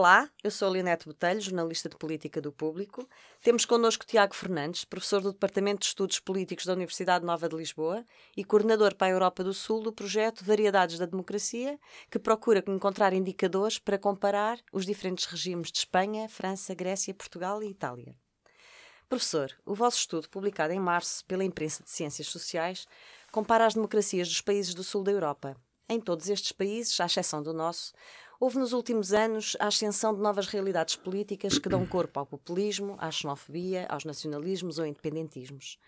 Olá, eu sou Leonete Botelho, jornalista de Política do Público. Temos connosco Tiago Fernandes, professor do Departamento de Estudos Políticos da Universidade Nova de Lisboa e coordenador para a Europa do Sul do projeto Variedades da Democracia, que procura encontrar indicadores para comparar os diferentes regimes de Espanha, França, Grécia, Portugal e Itália. Professor, o vosso estudo, publicado em março pela Imprensa de Ciências Sociais, compara as democracias dos países do sul da Europa. Em todos estes países, à exceção do nosso, Houve nos últimos anos a ascensão de novas realidades políticas que dão corpo ao populismo, à xenofobia, aos nacionalismos ou independentismos.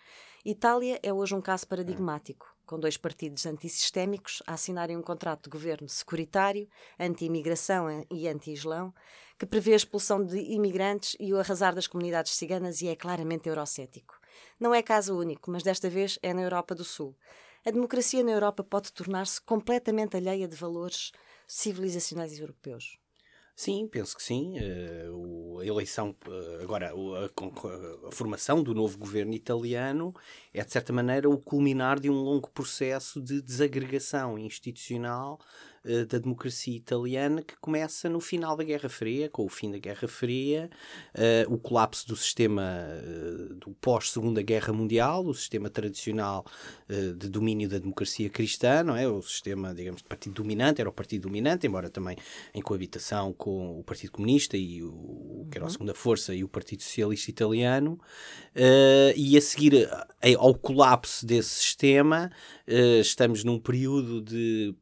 Itália é hoje um caso paradigmático, com dois partidos antissistémicos a assinarem um contrato de governo securitário, anti-imigração e anti-islão, que prevê a expulsão de imigrantes e o arrasar das comunidades ciganas e é claramente eurocético. Não é caso único, mas desta vez é na Europa do Sul. A democracia na Europa pode tornar-se completamente alheia de valores civilizacionais europeus? Sim, penso que sim. Uh, a eleição, uh, agora, a, a, a, formação do novo governo italiano é, de certa maneira, o culminar de um longo processo de desagregação institucional uh, da democracia italiana que começa no final da Guerra Fria, com o fim da Guerra Fria, uh, o colapso do sistema uh, do pós-Segunda Guerra Mundial, o sistema tradicional de domínio da democracia cristã, não é? O sistema, digamos, de partido dominante, era o partido dominante, embora também em coabitação com o Partido Comunista e o que era a uhum. segunda força e o Partido Socialista Italiano, e a seguir ao colapso desse sistema, estamos num período de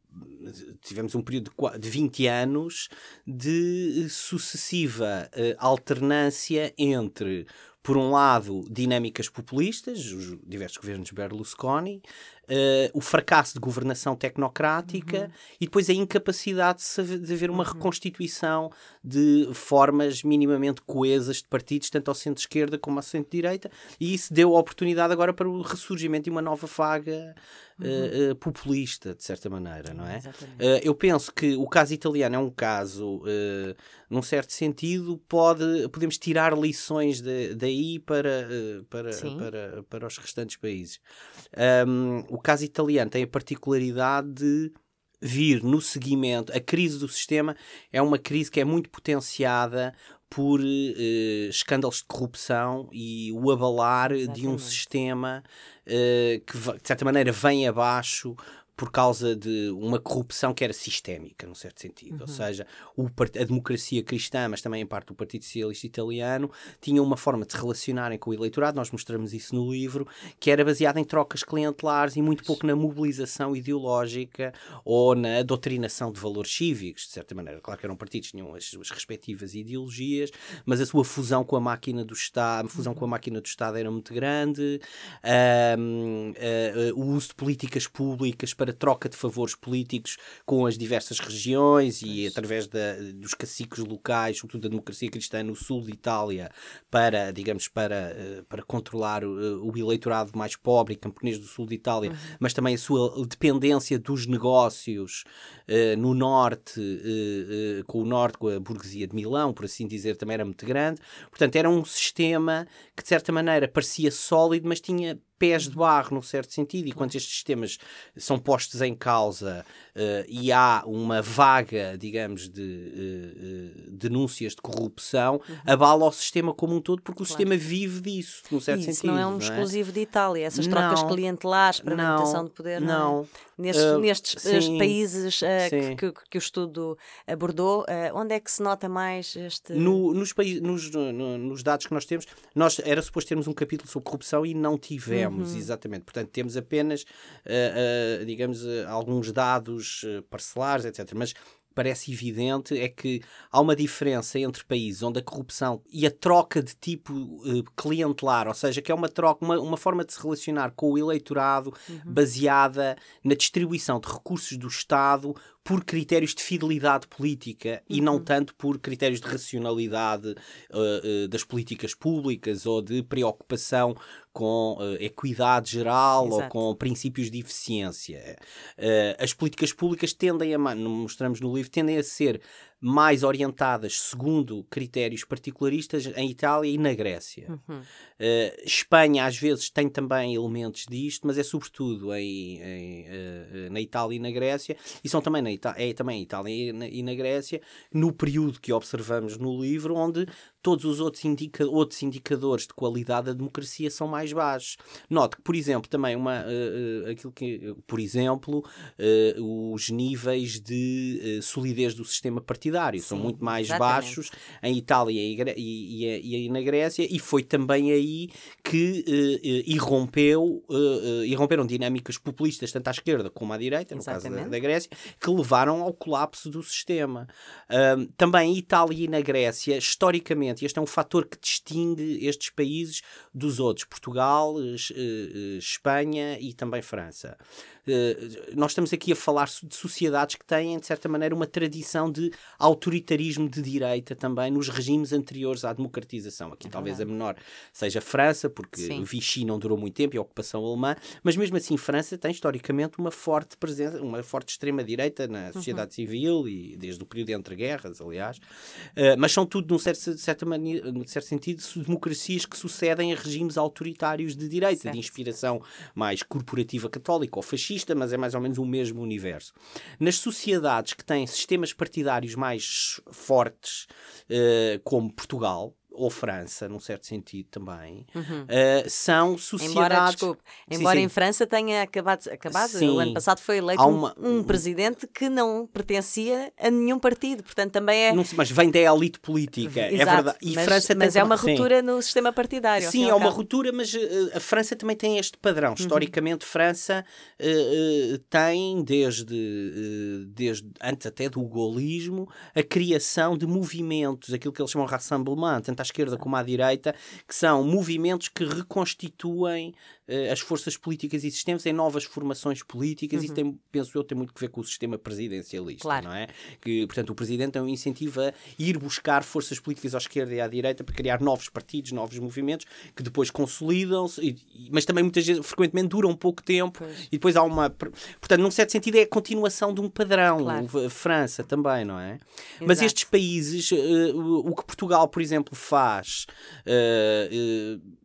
tivemos um período de 20 anos de sucessiva uh, alternância entre, por um lado, dinâmicas populistas, os diversos governos Berlusconi, uh, o fracasso de governação tecnocrática uhum. e depois a incapacidade de, de haver uma uhum. reconstituição de formas minimamente coesas de partidos, tanto ao centro-esquerda como ao centro-direita, e isso deu a oportunidade agora para o ressurgimento de uma nova vaga uhum. uh, populista, de certa maneira, não é? Uh, eu penso que o caso italiano é um caso, num certo sentido, pode, podemos tirar lições de, daí para, para, para, para os restantes países. Um, o caso italiano tem a particularidade de vir no seguimento. A crise do sistema é uma crise que é muito potenciada por uh, escândalos de corrupção e o abalar Exatamente. de um sistema uh, que, de certa maneira, vem abaixo por causa de uma corrupção que era sistémica, num certo sentido. Uhum. Ou seja, o, a democracia cristã, mas também em parte o Partido Socialista Italiano, tinha uma forma de se relacionarem com o eleitorado, nós mostramos isso no livro, que era baseada em trocas clientelares e muito pouco na mobilização ideológica ou na doutrinação de valores cívicos, de certa maneira. Claro que eram partidos tinham as suas respectivas ideologias, mas a sua fusão com a máquina do Estado, a fusão com a uhum. máquina do Estado era muito grande, um, uh, uh, o uso de políticas públicas para troca de favores políticos com as diversas regiões e através da, dos caciques locais, sobretudo da democracia cristã no sul de Itália, para, digamos, para, eh, para controlar o, eh, o eleitorado mais pobre e camponês do sul de Itália, uhum. mas também a sua dependência dos negócios uh, no norte, uh, uh, com o norte, com a burguesia de Milão, por assim dizer, também era muito grande. Portanto, era um sistema que, de certa maneira, parecia sólido, mas tinha pés de barro, num certo sentido, e quando estes sistemas são postos em causa uh, e há uma vaga, digamos, de uh, uh, denúncias de corrupção, uhum. abala o sistema como um todo, porque claro. o sistema vive disso, num certo Isso sentido. não é um não é? exclusivo de Itália, essas trocas não, clientelares para a manutenção de poder. Não. não. É? Nestes, nestes sim, países que, que, que, o estudo abordou, onde é que se nota mais este. No, nos, nos, no, nos dados que nós temos, nós era suposto termos um capítulo sobre corrupção e não tivemos, uhum. exatamente. Portanto, temos apenas, uh, uh, digamos, uh, alguns dados parcelares, etc. Mas parece evidente é que há uma diferença entre países onde a corrupção e a troca de tipo uh, clientelar, ou seja, que é uma troca, uma, uma forma de se relacionar com o eleitorado uhum. baseada na distribuição de recursos do Estado por critérios de fidelidade política uhum. e não uhum. tanto por critérios de racionalidade uh, uh, das políticas públicas ou de preocupação com uh, equidade geral Exato. ou com princípios de eficiência. As políticas públicas tendem a, mostramos no livro, tendem a ser mais orientadas segundo critérios particularistas em Itália e na Grécia. Uhum. Uh, Espanha às vezes tem também elementos disto, mas é sobretudo em, em uh, na Itália e na Grécia, e são também na Ita é também Itália e na, e na Grécia, no período que observamos no livro, onde todos os outros, indica outros indicadores de qualidade da democracia são mais baixos. Note que, por exemplo, também uma, uh, uh, aquilo que, por exemplo, uh, os níveis de solidez do sistema partidário Sim, são muito mais exatamente. baixos em Itália e, e, e, na Grécia, e foi também aí que irrompeu, irromperam dinâmicas populistas, tanto à esquerda como à direita, no exatamente. caso da, da, Grécia, que levaram ao colapso do sistema. também em Itália e na Grécia, historicamente, e este é um fator que distingue estes países dos outros, Portugal, eh, eh, Espanha e também França. Eh, nós estamos aqui a falar de sociedades que têm, de certa maneira, uma tradição de autoritarismo de direita também nos regimes anteriores à democratização. Aqui é talvez a menor seja a França, porque Sim. Vichy não durou muito tempo e a ocupação alemã, mas mesmo assim França tem historicamente uma forte presença, uma forte extrema-direita na uhum. sociedade uhum. civil e desde o período entre guerras, aliás. Uh, mas são tudo, num certo, de certa maneira, num certo sentido, democracias que sucedem a regimes autoritários de direita, certo. de inspiração mais corporativa católica ou fascista mas é mais ou menos o mesmo universo. Nas sociedades que têm sistemas partidários mais fortes, uh, como Portugal, ou França, num certo sentido também, uhum. uh, são sociedades. Embora, desculpe, embora sim, sim. em França tenha acabado, acabado o ano passado foi eleito uma... um, um, presidente que não pertencia a nenhum partido, portanto também é. Não, mas vem da elite política, é Exato, é verdade. E mas, França mas é uma ruptura sim. no sistema partidário. Sim, é uma ruptura, mas uh, a França também tem este padrão. Uhum. Historicamente, França uh, tem, desde, desde antes até do golismo, a criação de movimentos, aquilo que eles chamam de rassemblement, tanto à esquerda como à direita, que são movimentos que reconstituem uh, as forças políticas existentes em novas formações políticas. Uhum. Isso tem, penso eu, tem muito que ver com o sistema presidencialista, claro. não é? Que, portanto, o presidente tem um incentivo a ir buscar forças políticas à esquerda e à direita para criar novos partidos, novos movimentos que depois consolidam-se, mas também muitas vezes, frequentemente, duram pouco tempo pois. e depois há uma. Portanto, num certo sentido, é a continuação de um padrão. Claro. França também, não é? Exato. Mas estes países, uh, o que Portugal, por exemplo, faz. Uh,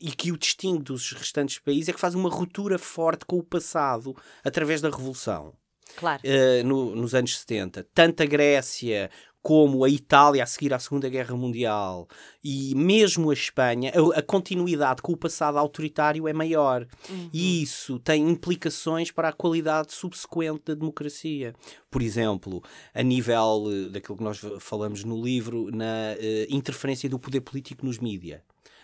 e que o distingue dos restantes países é que faz uma ruptura forte com o passado através da Revolução. Claro. Uh, no, nos anos 70. Tanto a Grécia como a Itália a seguir à Segunda Guerra Mundial e mesmo a Espanha, a, a continuidade com o passado autoritário é maior. Uhum. E isso tem implicações para a qualidade subsequente da democracia. Por exemplo, a nível uh, daquilo que nós falamos no livro, na uh, interferência do poder político nos mídias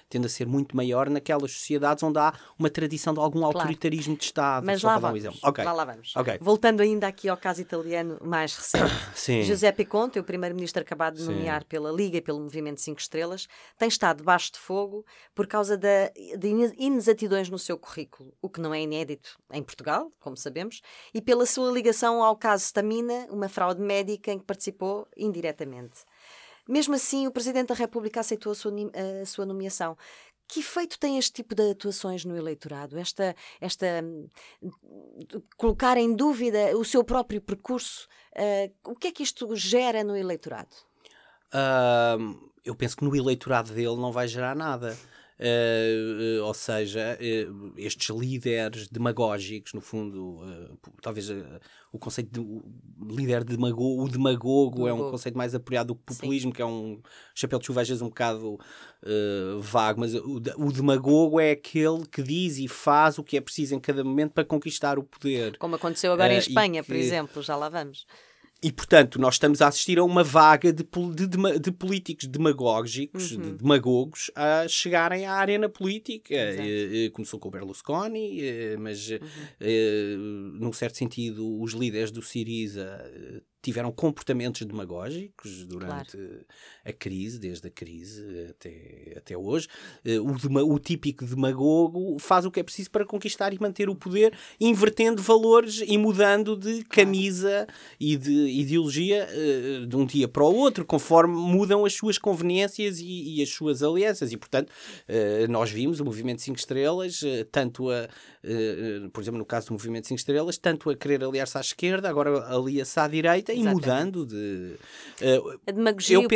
tende a ser muito maior naquelas sociedades onde há uma tradição de algum claro. autoritarismo de Estado. Mas lá vamos. Um okay. lá, lá vamos. Okay. Voltando ainda aqui ao caso italiano mais recente. Sim. Giuseppe Conte, o primeiro-ministro acabado de nomear Sim. pela Liga e pelo Movimento 5 Estrelas, tem estado debaixo de fogo por causa da, de inexatidões no seu currículo, o que não é inédito em Portugal, como sabemos, e pela sua ligação ao caso Stamina, uma fraude médica em que participou indiretamente. Mesmo assim, o Presidente da República aceitou a sua, a sua nomeação. Que efeito tem este tipo de atuações no eleitorado? Esta, esta colocar em dúvida o seu próprio percurso? Uh, o que é que isto gera no eleitorado? Uh, eu penso que no eleitorado dele não vai gerar nada. Uh, uh, ou seja, uh, estes líderes demagógicos, no fundo, talvez o conceito de líder demagogo, o demagogo é um conceito mais apoiado do que populismo, Sim. que é um chapéu de chuva às vezes um bocado vago, mas o, o demagogo é aquele que diz e faz o que é preciso em cada momento para conquistar o poder. Como aconteceu agora em Espanha, que... por exemplo, já lá vamos. E, portanto, nós estamos a assistir a uma vaga de, de, de, políticos demagógicos, uhum. de demagogos, a chegarem à arena política. E, começou com o Berlusconi, mas, uhum. num certo sentido, os líderes do Siriza tiveram comportamentos demagógicos durante claro. A crise, desde a crise até, até hoje. Eh, o, o, típico demagogo faz o que é preciso para conquistar e manter o poder, invertendo valores e mudando de camisa e de ideologia eh, de um dia para o outro, conforme mudam as suas conveniências e, e as suas alianças. E, portanto, eh, nós vimos o Movimento 5 Estrelas, tanto a, por exemplo, no caso do Movimento 5 Estrelas, tanto a querer aliar-se à esquerda, agora alia-se à direita e mudando de. A demagogia eu e o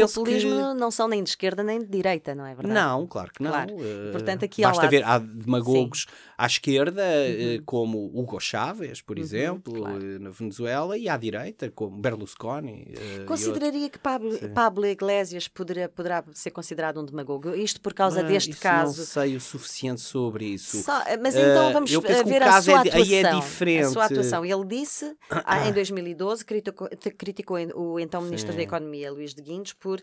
populismo que... não são nem de esquerda nem de direita, não é verdade? Não, claro que não. Claro. Uh, Portanto, aqui basta lado... ver, há demagogos Sim. à esquerda, uhum. uh, como Hugo Chávez, por uhum, exemplo, claro. na Venezuela, e à direita, como Berlusconi. Consideraria que Pablo, Pablo Iglesias poderá, poderá ser considerado um demagogo? Isto por causa mas deste caso. Não sei o suficiente sobre isso. Só, mas então vamos ver a sua é, atuação. Aí é diferente. A sua atuação. Ele disse ah, em 2012, criticou, criticou o então Ministro Sim. da Economia, Luís de Guindos, por, uh,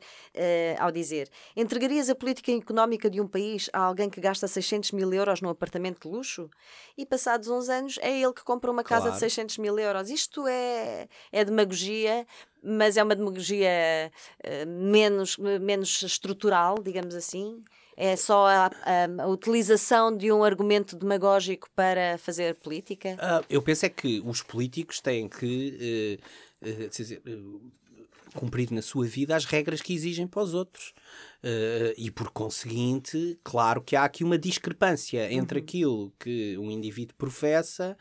ao dizer: entregarias a política económica de um país a alguém que gasta 600 mil euros num apartamento de luxo? E passados uns anos é ele que compra uma casa claro. de 600 mil euros. Isto é, é demagogia, mas é uma demagogia uh, menos, menos estrutural, digamos assim é só a, a, a, utilização de um argumento demagógico para fazer política? Uh, eu penso é que os políticos têm que uh, uh, dizer, cumprir na sua vida as regras que exigem para os outros. e por conseguinte, claro que há aqui uma discrepância entre uhum. aquilo que um indivíduo professa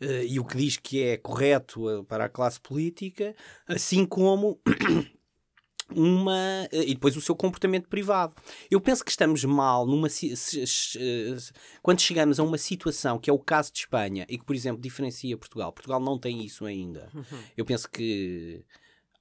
e o que diz que é correto para a classe política, assim como uma e depois o seu comportamento privado. Eu penso que estamos mal numa quando chegamos a uma situação que é o caso de Espanha e que, por exemplo, diferencia Portugal. Portugal não tem isso ainda. Uhum. Eu penso que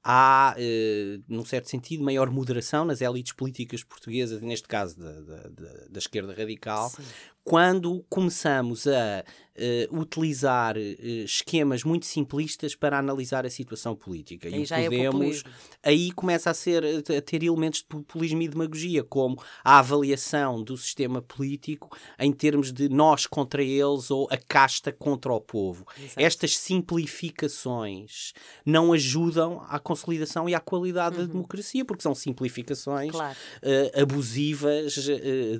há, uh, num certo sentido, maior moderação nas elites políticas portuguesas, neste caso da, da, da, da esquerda radical, Sim. Quando começamos a uh, utilizar uh, esquemas muito simplistas para analisar a situação política. Aí e já é podemos, é aí começa a, ser, a ter elementos de populismo e demagogia, como a avaliação do sistema político em termos de nós contra eles ou a casta contra o povo. Exato. Estas simplificações não ajudam à consolidação e à qualidade uhum. da democracia, porque são simplificações claro. uh, abusivas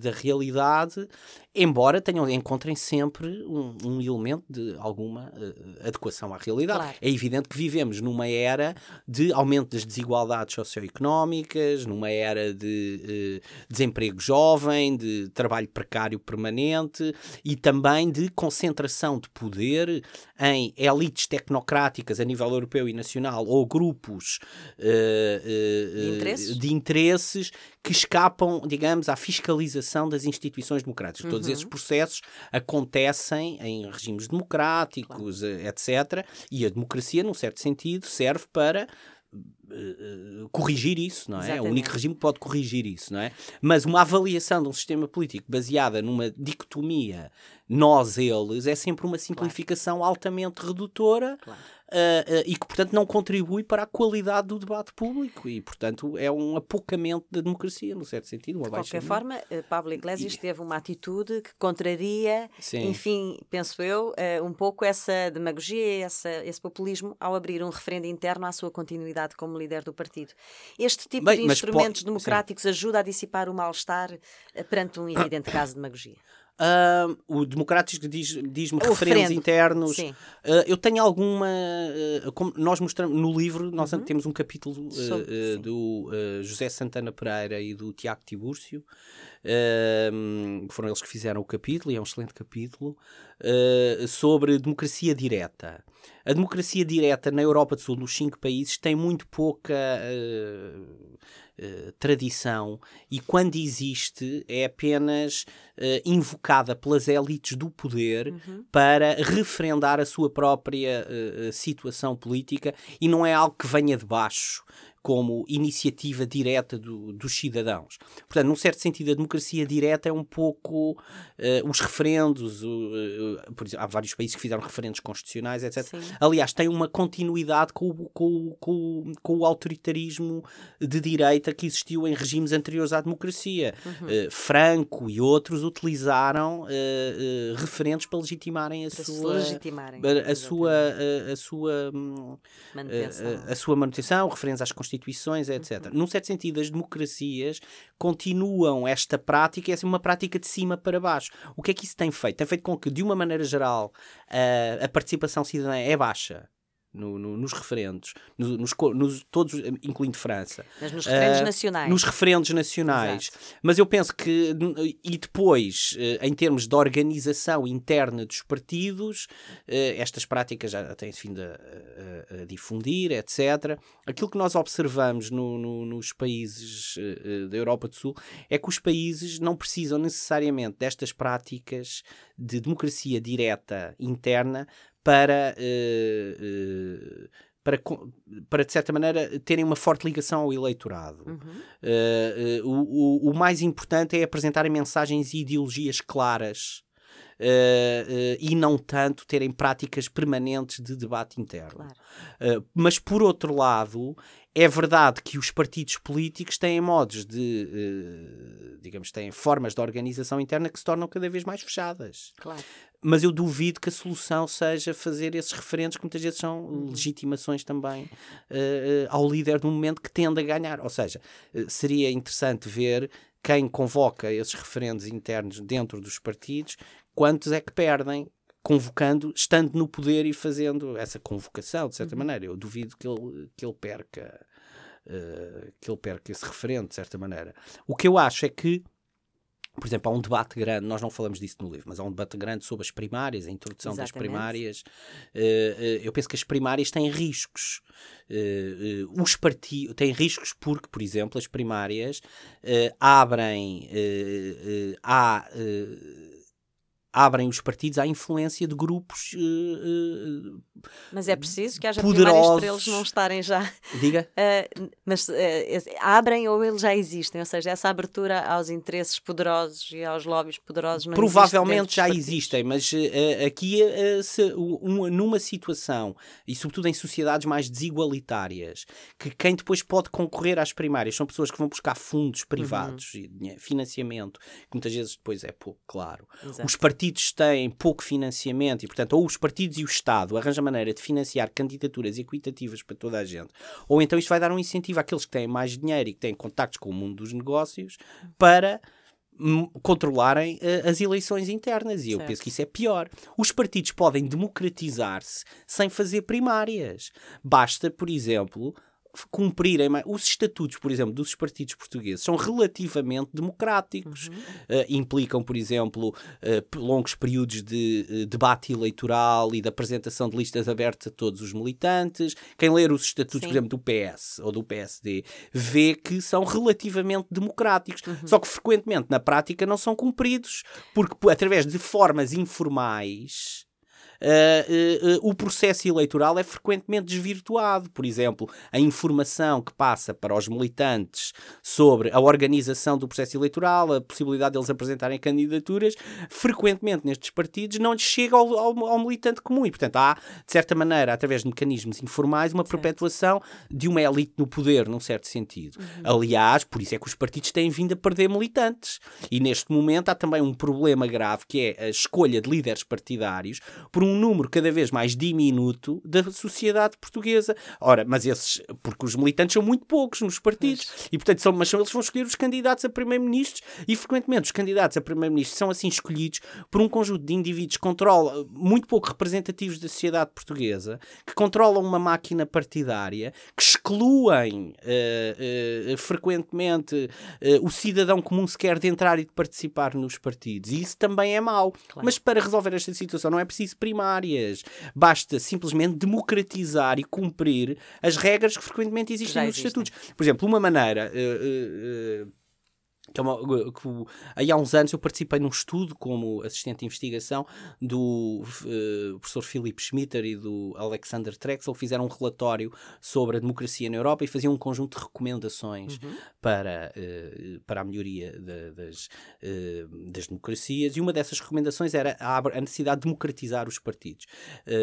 da realidade, embora tenham, encontrem sempre um, um elemento de alguma uh, adequação à realidade. Claro. É evidente que vivemos numa era de aumento das desigualdades socioeconómicas, numa era de uh, desemprego jovem, de trabalho precário permanente e também de concentração de poder em elites tecnocráticas a nível europeu e nacional ou grupos uh, de interesses? de interesses que escapam, digamos, à fiscalização das instituições democráticas. Uhum. Todos esses processos acontecem em regimes democráticos, claro. Eh, etc. E a democracia, num certo sentido, serve para Uh, corrigir isso, não é? Exatamente. É o único regime que pode corrigir isso, não é? Mas uma avaliação de um sistema político baseada numa dicotomia nós-eles é sempre uma simplificação claro. altamente redutora. Claro uh, e que, portanto, não contribui para a qualidade do debate público e, portanto, é um apocamento da democracia, no certo sentido. de qualquer forma, eh, Pablo Iglesias e... teve uma atitude que contraria, Sim. enfim, penso eu, um pouco essa demagogia, essa, esse populismo ao abrir um referendo interno à sua continuidade como líder do partido. Este tipo Bem, de instrumentos pode... democráticos Sim. ajuda a dissipar o mal-estar perante um evidente caso de demagogia? Uh, o Democrático diz-me diz referendos internos. Uh, eu tenho alguma. Uh, como nós mostramos no livro, nós uhum. temos um capítulo Sobre, do José Santana Pereira e do Tiago Tibúrcio. foram eles que fizeram o capítulo, e é um excelente capítulo, sobre democracia direta. A democracia direta na Europa do Sul, nos cinco países, tem muito pouca uh, tradição e, quando existe, é apenas uh, invocada pelas elites do poder uhum. para referendar a sua própria uh, situação política e não é algo que venha de baixo. Como iniciativa direta do, dos cidadãos. Portanto, num certo sentido, a democracia direta é um pouco uh, os referendos, uh, por exemplo, há vários países que fizeram referendos constitucionais, etc. Sim. Aliás, tem uma continuidade com, com, com, com, o autoritarismo de direita que existiu em regimes anteriores à democracia. Uhum. Uh, Franco e outros utilizaram referendos para legitimarem a para sua, legitimarem, a, a sua, a, a sua hum, manutenção. A, a, sua manutenção, referentes às constituições, etc. Uhum. Num certo sentido, as democracias continuam esta prática, e é uma prática de cima para baixo. O que é que isso tem feito? Tem feito com que, de uma maneira geral, a, a participação cidadã é baixa no, no, nos referendos, nos, nos, todos, incluindo França. Mas nos referendos uh, nacionais. Nos referendos nacionais. Exato. Mas eu penso que, e depois, uh, em termos de organização interna dos partidos, uh, estas práticas já têm-se vindo a, a, a, difundir, etc. Aquilo que nós observamos no, nos países da Europa do Sul é que os países não precisam necessariamente destas práticas de democracia direta interna para, uh, uh, para, para, de certa maneira, terem uma forte ligação ao eleitorado. Uhum. Uh, o, o, o, mais importante é apresentarem mensagens e ideologias claras. E não tanto terem práticas permanentes de debate interno. Claro. mas, por outro lado, é verdade que os partidos políticos têm modos de, digamos, têm formas de organização interna que se tornam cada vez mais fechadas. Claro. Mas eu duvido que a solução seja fazer esses referentes, que muitas vezes são uhum. legitimações também uh, ao líder do momento que tende a ganhar. Ou seja, seria interessante ver quem convoca esses referentes internos dentro dos partidos, quantos é que perdem convocando, estando no poder e fazendo essa convocação, de certa uhum. maneira. Eu duvido que ele, que ele perca uh, que ele perca esse referente, de certa maneira. O que eu acho é que por exemplo, há um debate grande, nós não falamos disso no livro, mas há um debate grande sobre as primárias, a introdução Exatamente. das primárias. Uh, uh, eu penso que as primárias têm riscos. Os partidos têm riscos porque, por exemplo, as primárias abrem a abrem os partidos à influência de grupos uh, mas é preciso que haja poderosos. para eles não estarem já diga uh, mas uh, abrem ou eles já existem ou seja essa abertura aos interesses poderosos e aos lobbies poderosos provavelmente já existem mas aqui se, um, numa situação e sobretudo em sociedades mais desigualitárias que quem depois pode concorrer às primárias são pessoas que vão buscar fundos privados uhum. e financiamento que muitas vezes depois é pouco claro Exato. os partidos partidos têm pouco financiamento e, portanto, ou os partidos e o Estado arranjam maneira de financiar candidaturas equitativas para toda a gente, ou então isto vai dar um incentivo àqueles que têm mais dinheiro e que têm contactos com o mundo dos negócios para controlarem uh, as eleições internas e eu certo. penso que isso é pior. Os partidos podem democratizar-se sem fazer primárias. Basta, por exemplo, cumprirem os estatutos, por exemplo, dos partidos portugueses são relativamente democráticos. Uhum. Uh, implicam, por exemplo, uh, longos períodos de uh, debate eleitoral e de apresentação de listas abertas a todos os militantes. Quem ler os estatutos, Sim. por exemplo, do PS ou do PSD, vê que são relativamente democráticos. Uhum. Só que frequentemente, na prática, não são cumpridos, porque através de formas informais o processo eleitoral é frequentemente desvirtuado. Por exemplo, a informação que passa para os militantes sobre a organização do processo eleitoral, a possibilidade deles apresentarem candidaturas, frequentemente nestes partidos não lhes chega ao, ao, ao militante comum. E, portanto, há, de certa maneira, através de mecanismos informais, uma perpetuação de uma elite no poder, num certo sentido. Uhum. Aliás, por isso é que os partidos têm vindo a perder militantes. E neste momento há também um problema grave que é a escolha de líderes partidários por um número cada vez mais diminuto da sociedade portuguesa. Ora, mas esses, porque os militantes são muito poucos nos partidos, mas... e portanto são, mas são, eles vão escolher os candidatos a primeiro-ministros, e frequentemente os candidatos a primeiro-ministros são assim escolhidos por um conjunto de indivíduos que controla, muito pouco representativos da sociedade portuguesa, que controlam uma máquina partidária, que excluem uh, uh, frequentemente uh, o cidadão comum sequer de entrar e de participar nos partidos. E isso também é mau. Claro. Mas para resolver esta situação não é preciso primárias. Basta simplesmente democratizar e cumprir as regras que frequentemente existem Já nos existem. estatutos. Por exemplo, uma maneira. Uh, uh, que, é uma, que aí há uns anos eu participei num estudo como assistente de investigação do uh, professor Philip Schmitter e do Alexander Trexel, fizeram um relatório sobre a democracia na Europa e faziam um conjunto de recomendações uhum. para, uh, para a melhoria de, das, uh, das democracias. E uma dessas recomendações era a, a necessidade de democratizar os partidos,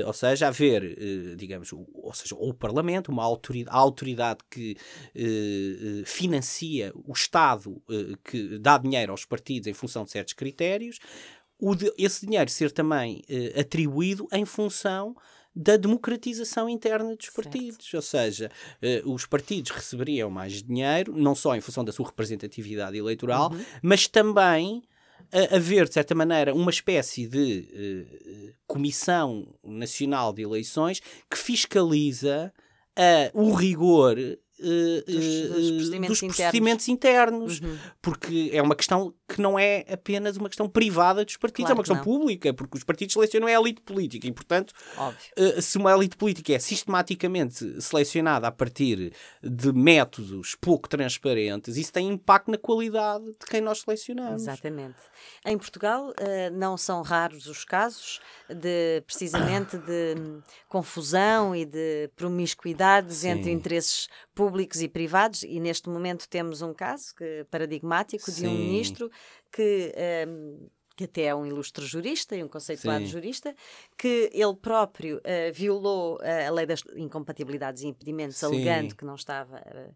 ou seja, haver, digamos, o, ou seja, ou o Parlamento, uma autoridade, a autoridade que financia o Estado que dá dinheiro aos partidos em função de certos critérios, de, esse dinheiro ser também eh, atribuído em função da democratização interna dos partidos. Certo. Ou seja, eh, os partidos receberiam mais dinheiro, não só em função da sua representatividade eleitoral, uhum. mas também a haver, de certa maneira, uma espécie de uh, Comissão Nacional de Eleições que fiscaliza o rigor dos, dos, procedimentos, dos procedimentos internos, internos uhum. porque é uma questão que não é apenas uma questão privada dos partidos, claro é uma questão pública, porque os partidos selecionam a elite política e, portanto, uh, se uma elite política é sistematicamente selecionada a partir de métodos pouco transparentes, isso tem impacto na qualidade de quem nós selecionamos. Exatamente. Em Portugal, não são raros os casos de, precisamente, de confusão e de promiscuidades Sim. entre interesses públicos e privados, e neste momento temos um caso que, paradigmático Sim. de um ministro que. Um, que até é um ilustre jurista e um conceituado Sim. jurista, que ele próprio uh, violou uh, a lei das incompatibilidades e impedimentos, Sim. alegando que não estava uh,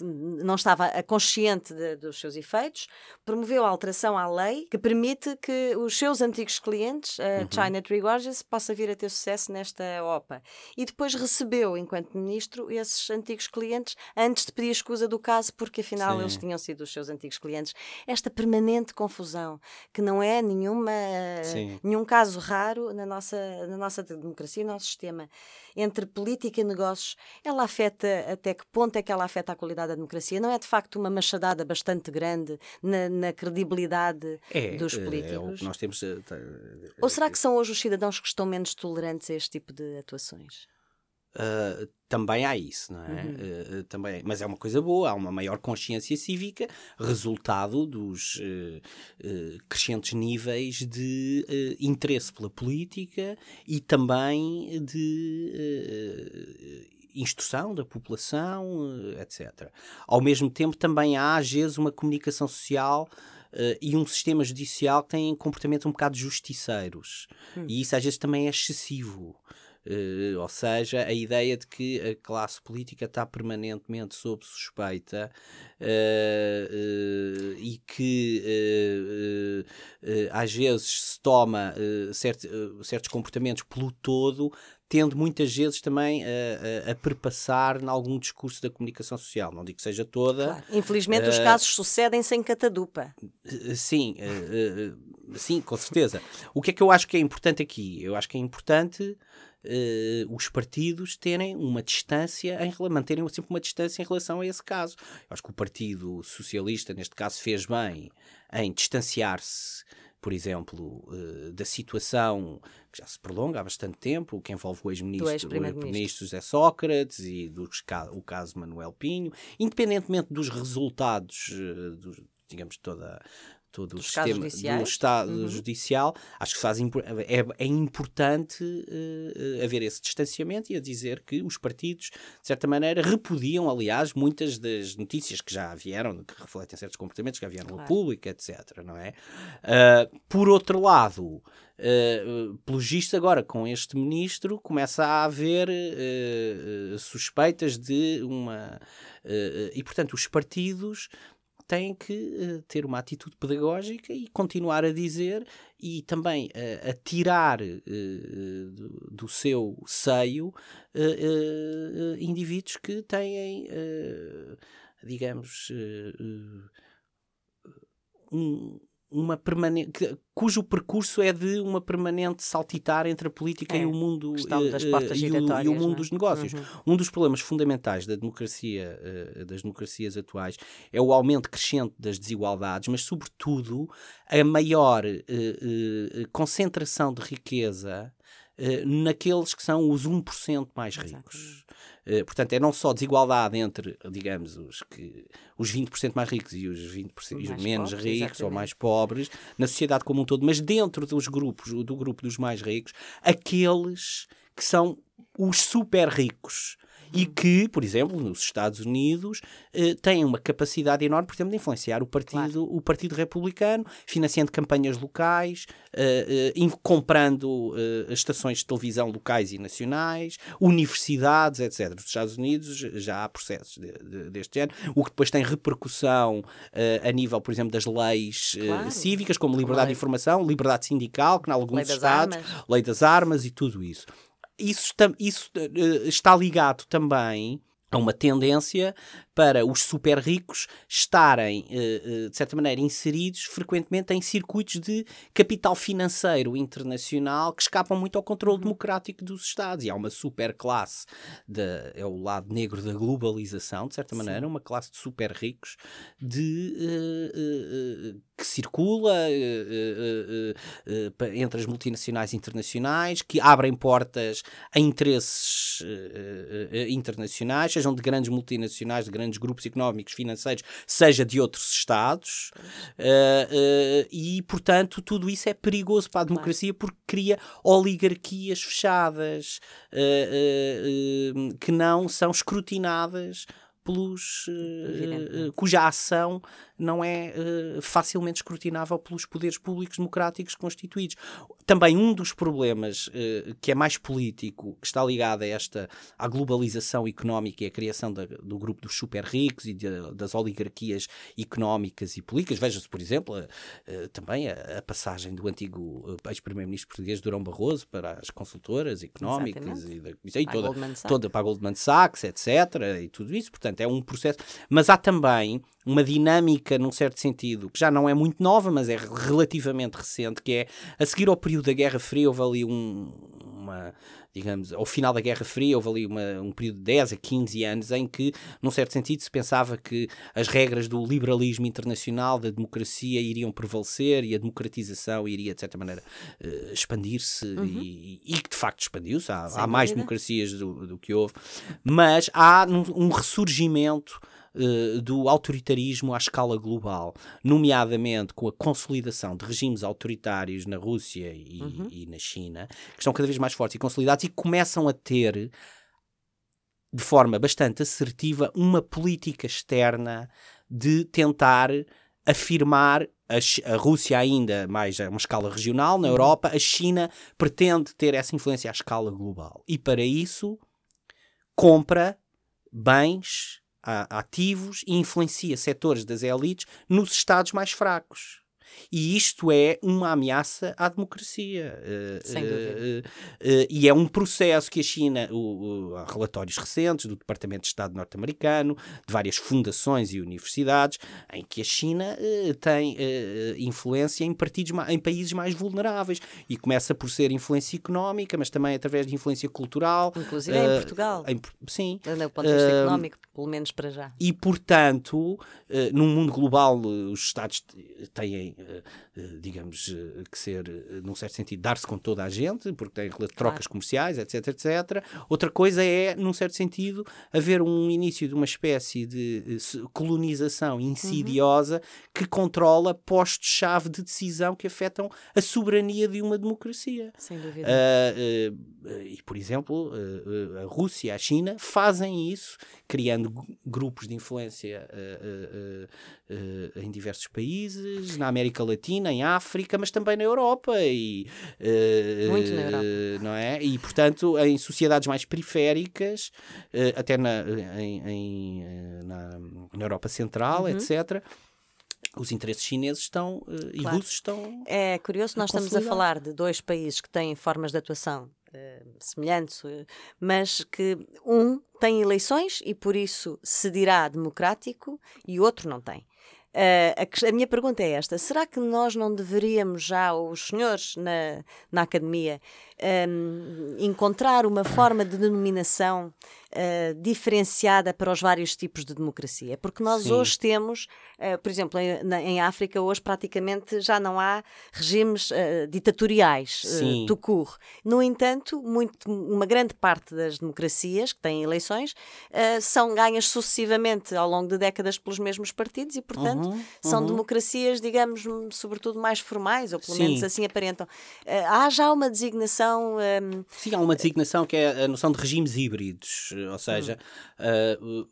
não estava consciente de, dos seus efeitos, promoveu a alteração à lei que permite que os seus antigos clientes, a uhum. China Tree Gorges, possa vir a ter sucesso nesta OPA. E depois recebeu, enquanto ministro, esses antigos clientes antes de pedir escusa do caso, porque afinal Sim. eles tinham sido os seus antigos clientes. Esta permanente confusão, que não é nenhuma, nenhum caso raro na nossa, na nossa democracia, no nosso sistema, entre política e negócios, ela afeta até que ponto é que ela afeta a qualidade da democracia? Não é de facto uma machadada bastante grande na, na credibilidade é, dos políticos? É o que nós temos. Eh, Ou será que são hoje os cidadãos que estão menos tolerantes a este tipo de atuações? Uh, também há isso, não é? Uhum. Uh, também, mas é uma coisa boa, há uma maior consciência cívica, resultado dos uh, crescentes níveis de interesse pela política e também de instrução da população, etc. Ao mesmo tempo, também há, às vezes, uma comunicação social Uh, e um sistema judicial que tem comportamentos um bocado justiceiros. Hum. E isso às vezes também é excessivo. Uh, ou seja, a ideia de que a classe política está permanentemente sob suspeita uh, uh, e que às vezes se toma certos comportamentos pelo todo tende muitas vezes também a, a, a perpassar em algum discurso da comunicação social. Não digo que seja toda. Claro. Infelizmente, uh, os casos sucedem sem catadupa. Sim, uh, uh, sim, com certeza. O que é que eu acho que é importante aqui? Eu acho que é importante os partidos terem uma distância, em, manterem sempre uma distância em relação a esse caso. Eu acho que o Partido Socialista, neste caso, fez bem em distanciar-se por exemplo, uh, da situação que já se prolonga há bastante tempo, que envolve o ex-ministro ex José Sócrates e o caso Manuel Pinho, independentemente dos resultados, uh, dos, digamos, toda todo o sistema do Estado uhum. judicial, acho que faz, é, é importante uh, haver esse distanciamento e a dizer que os partidos, de certa maneira, repudiam, aliás, muitas das notícias que já vieram, que refletem certos comportamentos que já vieram claro. público, etc. Não é? Uh, por outro lado, uh, pelo visto, agora com este ministro, começa a haver uh, suspeitas de uma. e, portanto, os partidos têm que uh, ter uma atitude pedagógica e continuar a dizer e também uh, a tirar uh, do, do, seu seio indivíduos que têm, digamos, um, uma permanente cujo percurso é de uma permanente saltitar entre a política é, e o mundo uh, e, o, e, o, mundo é? dos negócios. Uhum. Um dos problemas fundamentais da democracia, uh, das democracias atuais é o aumento crescente das desigualdades, mas sobretudo a maior uh, concentração de riqueza naqueles que são os 1% mais ricos. Uh, portanto, é não só desigualdade entre, digamos, os, que, os 20% mais ricos e os 20% os menos pobres, ricos exatamente. ou mais pobres, na sociedade como um todo, mas dentro dos grupos, do grupo dos mais ricos, aqueles que são os super ricos e que, por exemplo, nos Estados Unidos, eh, têm uma capacidade enorme, por exemplo, de influenciar o Partido, claro. o partido Republicano, financiando campanhas locais, eh, eh, comprando eh, estações de televisão locais e nacionais, universidades, etc. Nos Estados Unidos já há processos de, de, deste género, o que depois tem repercussão eh, a nível, por exemplo, das leis eh, claro. cívicas, como liberdade de informação, liberdade sindical, que em alguns lei estados, lei das armas e tudo isso isso, isso uh, está ligado também a uma tendência para os super ricos estarem, eh, eh, de certa maneira, inseridos frequentemente em circuitos de capital financeiro internacional que escapam muito ao controle uhum. democrático dos Estados. E há uma super classe, de, é o lado negro da globalização, de certa maneira, Sim. uma classe de super ricos de, uh, uh, que circula uh, entre as multinacionais internacionais, que abrem portas a interesses internacionais, sejam de grandes multinacionais, de grandes grupos económicos, financeiros, seja de outros Estados, uh, uh, e, portanto, tudo isso é perigoso para a democracia porque cria oligarquias fechadas uh, que não são escrutinadas pelos uh, cuja ação não é uh, facilmente escrutinável pelos poderes públicos democráticos constituídos. Também um dos problemas uh, que é mais político, que está ligado a esta à globalização económica e à criação da, do grupo dos super ricos e de, das oligarquias económicas e políticas. Veja-se, por exemplo, também a, a, passagem do antigo ex-primeiro-ministro português Durão Barroso para as consultoras económicas e, da, e toda, toda para a Goldman Sachs, etc. E tudo isso. Portanto, Portanto, é um processo. Mas há também uma dinâmica, num certo sentido, que já não é muito nova, mas é relativamente recente, que é a seguir ao período da Guerra Fria, houve ali um, uma digamos, ao final da Guerra Fria, houve ali uma, um período de 10 a 15 anos em que, num certo sentido, se pensava que as regras do liberalismo internacional, da democracia, iriam prevalecer e a democratização iria, de certa maneira, uh, expandir-se uhum. e, e, que de facto expandiu-se. Há, há mais democracias do, do, que houve, mas há um, um ressurgimento eh, do autoritarismo à escala global, nomeadamente com a consolidação de regimes autoritários na Rússia e, uhum. e na China, que estão cada vez mais fortes e consolidados e começam a ter de forma bastante assertiva uma política externa de tentar afirmar a, Rússia ainda mais a uma escala regional, na uhum. Europa, a China pretende ter essa influência à escala global. E para isso compra bens ativos e influencia setores das elites nos estados mais fracos. E isto é uma ameaça à democracia. Eh, Sem dúvida. Uh, uh, e é um processo que a China, uh, há relatórios recentes do Departamento de Estado norte-americano, de várias fundações e universidades, em que a China tem influência em, partidos, em países mais vulneráveis. E começa por ser influência económica, mas também através de influência cultural. Inclusive em Portugal. Em, sim. Do ponto de vista económico, pelo menos para já. E, portanto, num mundo global, os Estados têm eh, eh, digamos, eh, que ser, num certo sentido, dar-se com toda a gente, porque tem trocas claro. comerciais, etc, etc. Outra coisa é, num certo sentido, haver um início de uma espécie de colonização insidiosa uhum. que controla postos-chave de decisão que afetam a soberania de uma democracia. Sem dúvida. Uh, uh, e, por exemplo, uh, a Rússia e a China fazem isso, criando grupos de influência em diversos países, na América Latina, em África, mas também na Europa e uh, muito na Europa, não é? E portanto em sociedades mais periféricas, uh, até na, em, em eh, na, na, Europa Central, uhum. etc os interesses chineses estão uh, e russos estão. É curioso, nós estamos a falar de dois países que têm formas de atuação uh, semelhantes, uh, mas que um tem eleições e por isso se dirá democrático e outro não tem. Uh, a, a, minha pergunta é esta: será que nós não deveríamos já, os senhores na, na academia, um, encontrar uma forma de denominação uh, diferenciada para os vários tipos de democracia? Porque nós Sim. hoje temos, uh, por exemplo, em, na, em, África, hoje praticamente já não há regimes ditatoriais, uh, tucur. No entanto, muito, uma grande parte das democracias que têm eleições são ganhas sucessivamente ao longo de décadas pelos mesmos partidos e, portanto, uhum, são uhum. democracias, digamos, sobretudo mais formais, ou pelo Sim. menos assim aparentam. Uh, há já uma designação. Um... Ehm, Sim, há uma designação que é a noção de regimes híbridos, ou seja, uh,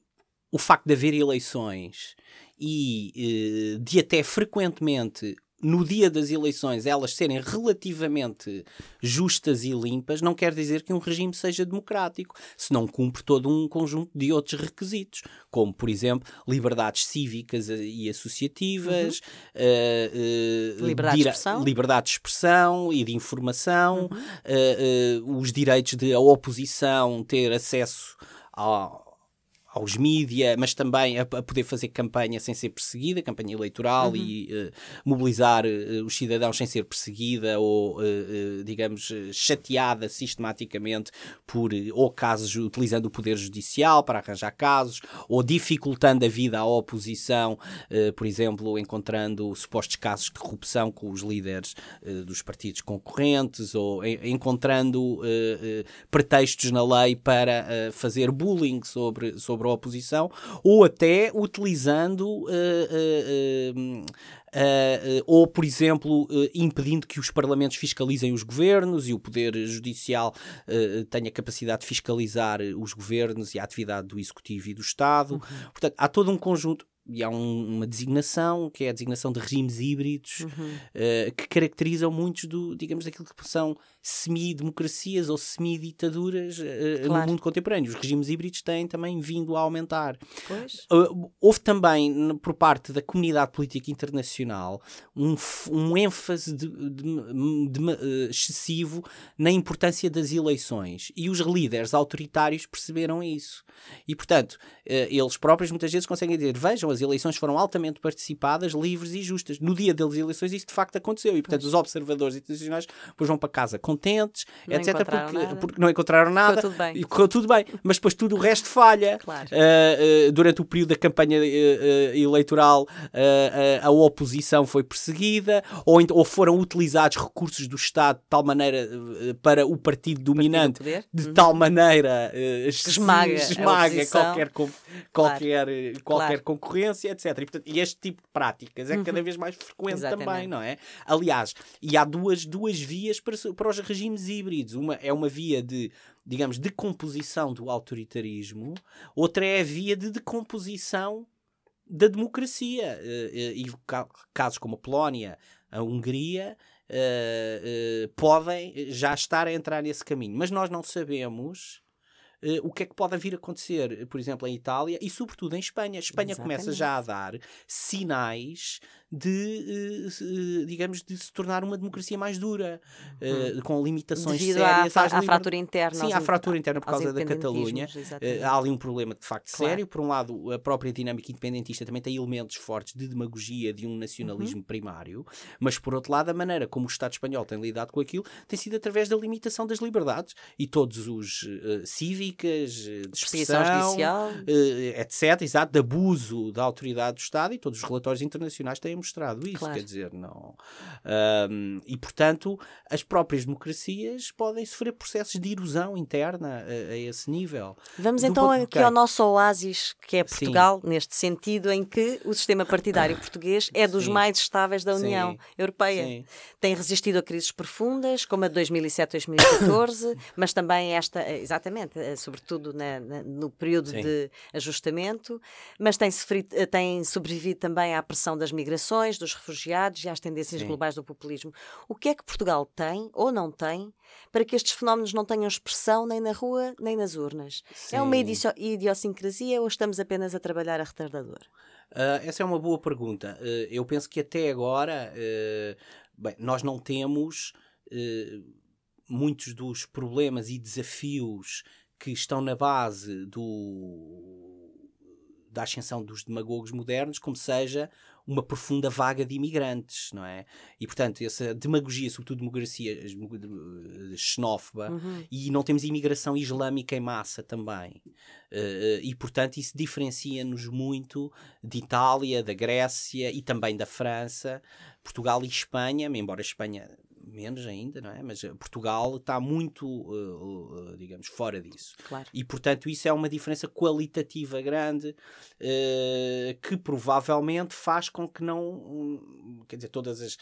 o facto de haver eleições e uh, de até frequentemente no dia das eleições elas serem relativamente justas e limpas, não quer dizer que um regime seja democrático, se não cumpre todo um conjunto de outros requisitos, como, por exemplo, liberdades cívicas e associativas, uhum. uh, uh, liberdade, de expressão. liberdade de expressão e de informação, uhum. uh, os direitos de a oposição ter acesso a aos mídia, mas também a, a, poder fazer campanha sem ser perseguida, campanha eleitoral uhum. e uh, mobilizar uh, os cidadãos sem ser perseguida ou, uh, digamos, chateada sistematicamente por ou casos utilizando o poder judicial para arranjar casos ou dificultando a vida à oposição, por exemplo, encontrando supostos casos de corrupção com os líderes dos partidos concorrentes ou encontrando pretextos na lei para fazer bullying sobre, sobre a oposição, ou até utilizando. Uh, uh, Uh, ou, por exemplo, uh, impedindo que os parlamentos fiscalizem os governos e o poder judicial tenha capacidade de fiscalizar os governos e a atividade do executivo e do Estado. Uhum. Portanto, há todo um conjunto e há um, uma designação, que é a designação de regimes híbridos, uhum. uh, que caracterizam muitos do, digamos, daquilo que são semi-democracias ou semi-ditaduras uh, claro. no mundo contemporâneo. Os regimes híbridos têm também vindo a aumentar. Uh, houve também, por parte da comunidade política internacional, um, um ênfase de, de, de, excessivo na importância das eleições. E os líderes autoritários perceberam isso. E, portanto, eles próprios muitas vezes conseguem dizer: vejam, as eleições foram altamente participadas, livres e justas. No dia das eleições isso de facto aconteceu e, portanto, os observadores internacionais depois vão para casa contentes, não etc. Porque, porque, não encontraram nada. Correu tudo bem. E correu tudo bem. Mas depois tudo o resto falha. Claro. Uh, uh, durante o período da campanha uh, eleitoral, a oposição foi perseguida ou, ou foram utilizados recursos do Estado de tal maneira para o partido dominante, partido de uhum. tal maneira esmaga, esmaga qualquer, qualquer, claro. qualquer claro. concorrência, etc. E, portanto, este tipo de práticas é uhum. cada vez mais frequente Exatamente. também, não é? Aliás, e há duas, duas vias para, para os regimes híbridos. Uma é uma via de, digamos, decomposição do autoritarismo, outra é a via de decomposição da democracia. Eh, eh, e casos como a Polónia, a Hungria, uh, podem já estar a entrar nesse caminho. Mas nós não sabemos uh, o que é que pode vir a acontecer, por exemplo, em Itália e, sobretudo, em Espanha. A Espanha Exatamente. começa já a dar sinais de, uh, digamos, de se tornar uma democracia mais dura, uh, com limitações Devido sérias. À, à fratura interna. Sim, à fratura interna por causa da Catalunha. Uh, há ali um problema de facto claro. sério. Por um lado, a própria dinâmica independentista também tem elementos fortes de demagogia, de um nacionalismo uhum. primário, mas por outro lado, a maneira como o Estado espanhol tem lidado com aquilo tem sido através da limitação das liberdades e todos os cívicas, de expressão, etc., exato, de abuso da autoridade do Estado e todos os relatórios internacionais têm mostrado isso, claro. quer dizer, não. Um, e portanto, as próprias democracias podem sofrer processos de erosão interna a, a esse nível. Vamos então aqui ao nosso oásis, que é Portugal, Sim. neste sentido em que o sistema partidário português é dos Sim. mais estáveis da União Sim. Europeia. Tem resistido a crises profundas, como a de 2007-2014, mas também esta, exatamente, eh, sobretudo na, na, no período de ajustamento, mas tem, sofrido, eh, tem sobrevivido também à pressão das migrações migrações, dos refugiados e às tendências Sim. globais do populismo. O que é que Portugal tem ou não tem para que estes fenómenos não tenham expressão nem na rua nem nas urnas? Sim. É uma idiosincrasia ou estamos apenas a trabalhar a retardador? Uh, essa é uma boa pergunta. Uh, eu penso que até agora uh, bem, nós não temos muitos dos problemas e desafios que estão na base do da ascensão dos demagogos modernos, como seja uma profunda vaga de imigrantes, não é? E, portanto, essa demagogia, sobretudo democracia xenófoba, uhum. e não temos imigração islâmica em massa também. Uh, e, portanto, isso diferencia-nos muito de Itália, da Grécia e também da França, Portugal e Espanha, embora a Espanha menos ainda, não é? Mas eh, Portugal está muito, uh, uh, digamos, fora disso. Claro. E, portanto, isso é uma diferença qualitativa grande uh, que provavelmente faz com que não, um, quer dizer, todas as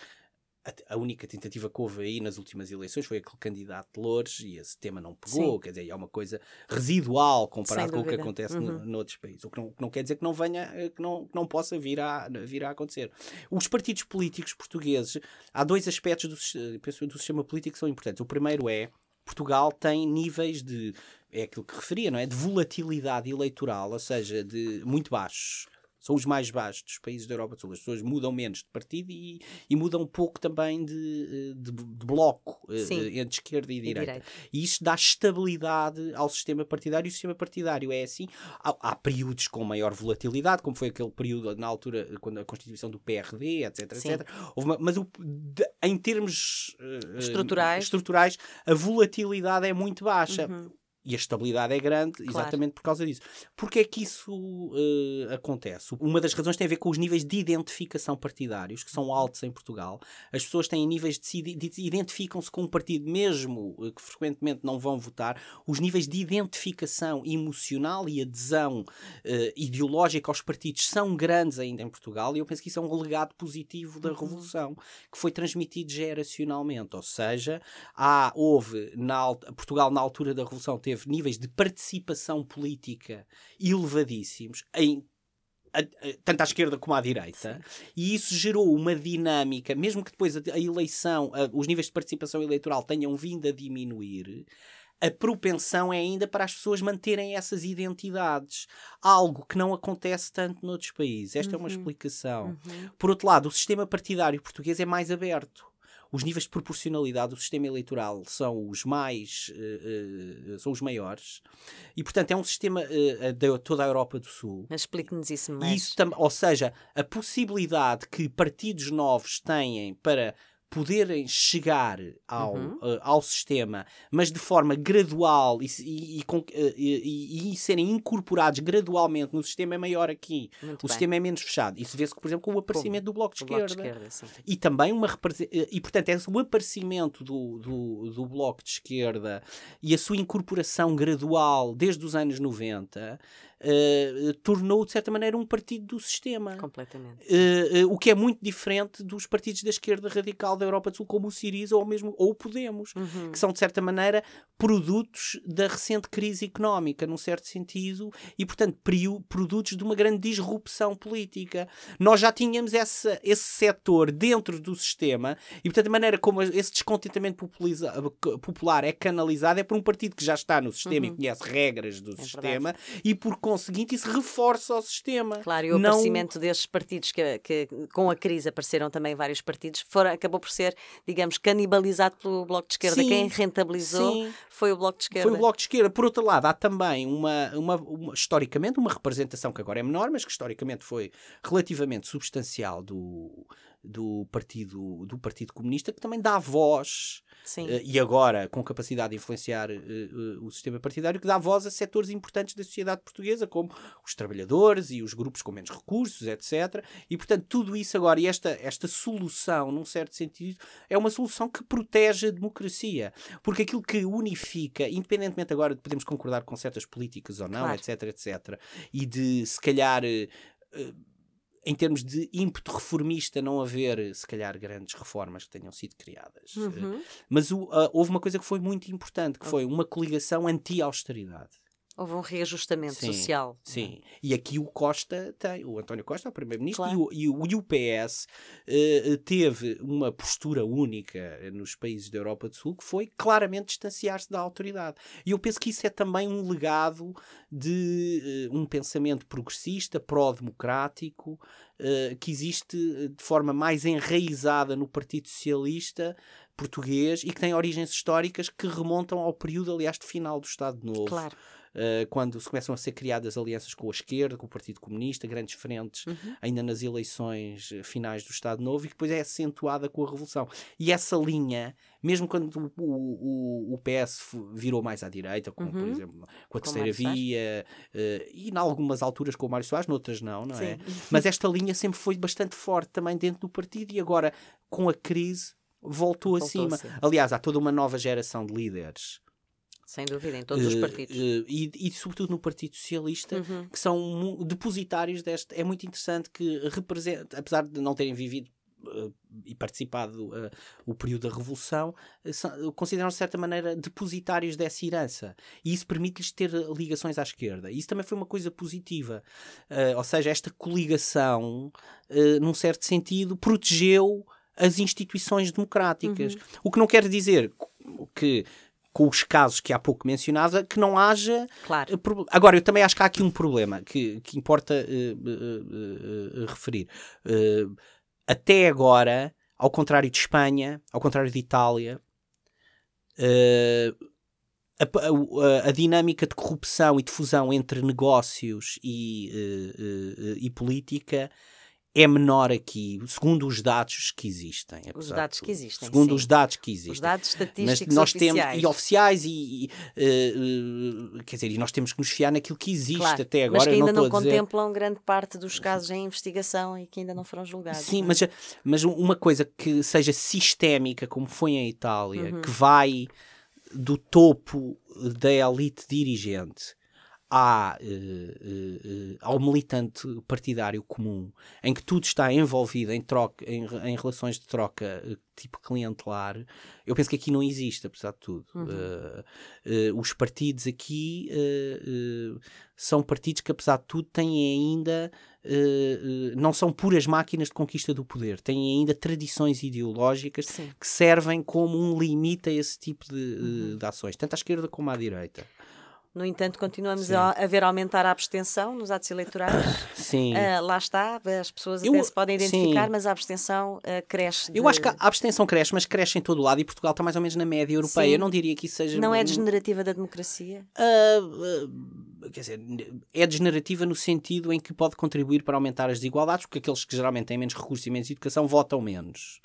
a, a, única tentativa que houve aí nas últimas eleições foi aquele candidato de Loures e esse tema não pegou, Sim. quer dizer, é uma coisa residual comparado com o que acontece uhum. no, noutros países, o que não, não, quer dizer que não venha, eh, que não, que não possa vir a, vir a acontecer. Os partidos políticos portugueses, há dois aspectos do, penso, do sistema político que são importantes. O primeiro é Portugal tem níveis de é aquilo que referia, não é? De volatilidade eleitoral, ou seja, de muito baixos são os mais baixos dos países da Europa do Sul. As pessoas mudam menos de partido e, e mudam um pouco também de, de, de bloco eh, Sim. entre esquerda e direita. e direita. E isso dá estabilidade ao sistema partidário. E o sistema partidário é assim. Há, há, períodos com maior volatilidade, como foi aquele período na altura, quando a constituição do PRD, etc. etc. Uma, mas o, de, em termos uh, estruturais. estruturais, a volatilidade é muito baixa. Uhum e a estabilidade é grande claro. exatamente por causa disso. Porquê é que isso uh, acontece? Uma das razões tem a ver com os níveis de identificação partidários, que são altos em Portugal. As pessoas têm níveis de, de identificam-se com um partido, mesmo uh, que frequentemente não vão votar. Os níveis de identificação emocional e adesão uh, ideológica aos partidos são grandes ainda em Portugal, e eu penso que isso é um legado positivo da uhum. Revolução, que foi transmitido geracionalmente. Ou seja, há, houve, na, Portugal, na altura da Revolução, teve teve níveis de participação política elevadíssimos em tanto à esquerda como à direita, Sim. e isso gerou uma dinâmica, mesmo que depois a, eleição, os níveis de participação eleitoral tenham vindo a diminuir, a propensão é ainda para as pessoas manterem essas identidades. Algo que não acontece tanto noutros países. Esta uhum. é uma uhum. explicação. Uhum. Por outro lado, o sistema partidário português é mais aberto os níveis de proporcionalidade do sistema eleitoral são os mais uh, uh, são os maiores e portanto é um sistema uh, de toda a Europa do Sul. Mas explique-nos isso mais. Isso ou seja, a possibilidade que partidos novos têm para poderem chegar ao, uhum. uh, ao sistema, mas de forma gradual e, e, eh, e, e, serem incorporados gradualmente no sistema é maior aqui. Muito o bem. sistema é menos fechado. Isso vê-se, por exemplo, com o aparecimento Como? do Bloco de o Esquerda. Bloco de esquerda e também uma eh, e portanto é o aparecimento do, do, do Bloco de Esquerda e a sua incorporação gradual desde os anos 90 uh, tornou, de certa maneira, um partido do sistema. Completamente. Uh, uh, o que é muito diferente dos partidos da esquerda radical da Europa do Sul, como o Siriza ou mesmo ou o Podemos, uhum. que são, de certa maneira, produtos da recente crise económica, num certo sentido, e, portanto, produtos de uma grande disrupção política. Nós já tínhamos essa, esse setor dentro do sistema, e, portanto, a maneira como esse descontentamento popular é canalizado é por um partido que já está no sistema uhum. e conhece regras do é sistema, verdade. e por conseguinte, isso reforça o sistema. Claro, e o não... aparecimento destes partidos, que, que, com a crise apareceram também vários partidos, foram, acabou por ser, digamos, canibalizado pelo Bloco de Esquerda. Sim, Quem rentabilizou sim. foi o Bloco de Esquerda. Foi o Bloco de Esquerda. Por outro lado, há também uma, uma, uma, historicamente, uma representação que agora é menor, mas que historicamente foi relativamente substancial do, do Partido, do partido Comunista, que também dá voz Uh, e agora com capacidade de influenciar uh, uh, o sistema partidário, que dá voz a setores importantes da sociedade portuguesa, como os trabalhadores e os grupos com menos recursos, etc. E, portanto, tudo isso agora, e esta, esta solução, num certo sentido, é uma solução que protege a democracia. Porque aquilo que unifica, independentemente agora de podemos concordar com certas políticas ou não, claro. etc., etc., e de, se calhar em termos de ímpeto reformista, não haver, se calhar, grandes reformas que tenham sido criadas. Uhum. Mas o, uh, houve uma coisa que foi muito importante, que foi uma coligação anti-austeridade. Houve um reajustamento sim, social. É? Sim. E aqui o Costa tem, o António Costa, o Primeiro-Ministro, claro. e, o, e o PS uh, teve uma postura única nos países da Europa do Sul que foi claramente distanciar-se da autoridade. E eu penso que isso é também um legado de uh, um pensamento progressista, pró-democrático, uh, que existe de forma mais enraizada no Partido Socialista português e que tem origens históricas que remontam ao período, aliás, de final do Estado Novo. Claro uh, quando se começam a ser criadas alianças com a esquerda, com o Partido Comunista, grandes frentes, Uhum. ainda nas eleições eh, finais do Estado Novo, e que depois é acentuada com a Revolução. E essa linha, mesmo quando o, o, o PS virou mais à direita, como por Uhum. exemplo com a Com Terceira. Via, eh, e em algumas alturas com o Mário Soares, noutras não, não é? Sim. Mas esta linha sempre foi bastante forte também dentro do partido e agora, com a crise, voltou, Voltou acima. acima. Aliás, há toda uma nova geração de líderes. Sem dúvida, em todos os eh, partidos. eh, e, e, sobretudo, no Partido Socialista, Uhum. que são depositários deste. É muito interessante que representa, apesar de não terem vivido eh, e participado eh, o período da Revolução, são- consideram-se de certa maneira depositários dessa herança. E isso permite-lhes ter ligações à esquerda. E isso também foi uma coisa positiva. Eh, ou seja, esta coligação, num certo sentido, protegeu as instituições democráticas. Uhum. O que não quer dizer que com os casos que há pouco mencionava, que não haja Claro. eh, Agora, eu também acho que há aqui um problema que, que importa eh, eh, eh, referir. Eh, até agora, ao contrário de Espanha, ao contrário de Itália, eh, a, a- a dinâmica de corrupção e de fusão entre negócios e, e política é menor aqui, segundo os dados que existem. Os dados que existem. Segundo sim. os dados que existem. Os dados Mas estatísticos nós temos oficiais. e oficiais e, e, eh, eh, quer dizer, e nós temos que nos fiar naquilo que existe Claro, até agora. mas que ainda não, não, a dizer... contemplam grande parte dos casos em investigação e que ainda não foram julgados. Sim, é? mas, mas uma coisa que seja sistémica, como foi em Itália, Uhum. que vai do topo da elite dirigente à, eh, eh, eh, ao militante partidário comum, em que tudo está envolvido em, troca, em, em relações de troca eh, tipo clientelar, eu penso que aqui não existe, apesar de tudo. Uhum. Eh, eh, os partidos aqui eh, são partidos que, apesar de tudo, têm ainda. não são puras máquinas de conquista do poder, têm ainda tradições ideológicas Sim. que servem como um limite a esse tipo de, Uhum. de ações, tanto à esquerda como à direita. No entanto, continuamos Sim. a, ver aumentar a abstenção nos atos eleitorais. Sim. Ah, lá está, as pessoas Eu- até se podem identificar, sim. mas a abstenção ah, cresce. Eu de- acho que a abstenção cresce, mas cresce em todo o lado e Portugal está mais ou menos na média europeia. Sim. Eu não diria que isso seja. Não é degenerativa da democracia? Ah, quer dizer, é degenerativa no sentido em que pode contribuir para aumentar as desigualdades, porque aqueles que geralmente têm menos recursos e menos educação votam menos.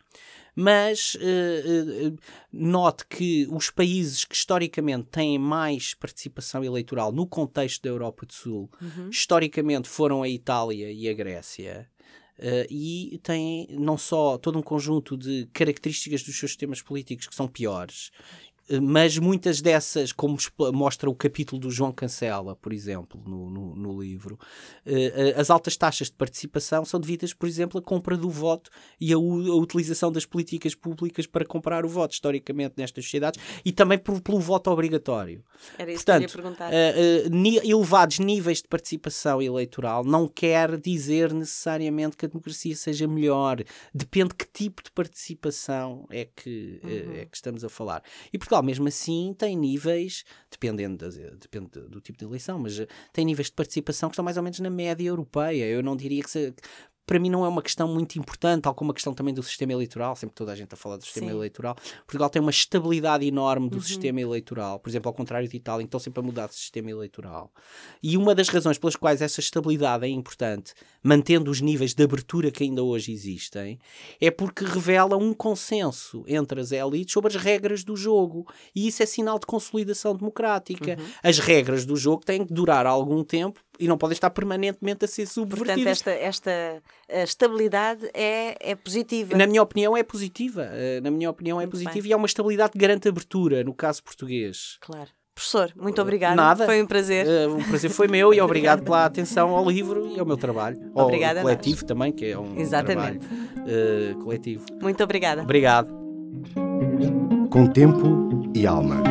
Mas eh, eh, note que os países que historicamente têm mais participação eleitoral no contexto da Europa do Sul, Uhum. historicamente foram a Itália e a Grécia. eh, e têm não só todo um conjunto de características dos seus sistemas políticos que são piores, mas muitas dessas, como mostra o capítulo do João Cancela, por exemplo, no, no, no livro, eh, eh, as altas taxas de participação são devidas, por exemplo, à compra do voto e à, utilização das políticas públicas para comprar o voto, historicamente, nestas sociedades, e também por- pelo voto obrigatório. Era isso Portanto, que eu ia perguntar. Ni- elevados níveis de participação eleitoral não quer dizer necessariamente que a democracia seja melhor. Depende que tipo de participação é que, uh, Uhum. é que estamos a falar. E Portugal, mesmo assim, tem níveis, dependendo das- depende do tipo de eleição, mas uh, tem níveis de participação que estão mais ou menos na média europeia. Eu não diria que se- para mim não é uma questão muito importante, tal como a questão também do sistema eleitoral, sempre toda a gente a falar do sistema Sim. eleitoral. Portugal tem uma estabilidade enorme do Uhum. sistema eleitoral, por exemplo, ao contrário de Itália, estão sempre a mudar de sistema eleitoral. E uma das razões pelas quais essa estabilidade é importante, mantendo os níveis de abertura que ainda hoje existem, é porque revela um consenso entre as elites sobre as regras do jogo. E isso é sinal de consolidação democrática. Uhum. As regras do jogo têm que durar algum tempo e não podem estar permanentemente a ser Portanto, subvertidas. esta, esta a estabilidade é, é positiva. Na minha opinião, é positiva. Eh, Na minha opinião, é Muito positiva bem. e é uma estabilidade que garante abertura, no caso português. Claro. Professor, muito obrigada. Nada. Foi um prazer. Eh, o prazer foi meu e obrigado pela atenção ao livro e ao meu trabalho. Ao Obrigada a coletivo também, que é um Exatamente. trabalho eh, coletivo. Muito obrigada. Obrigado. Com tempo e alma.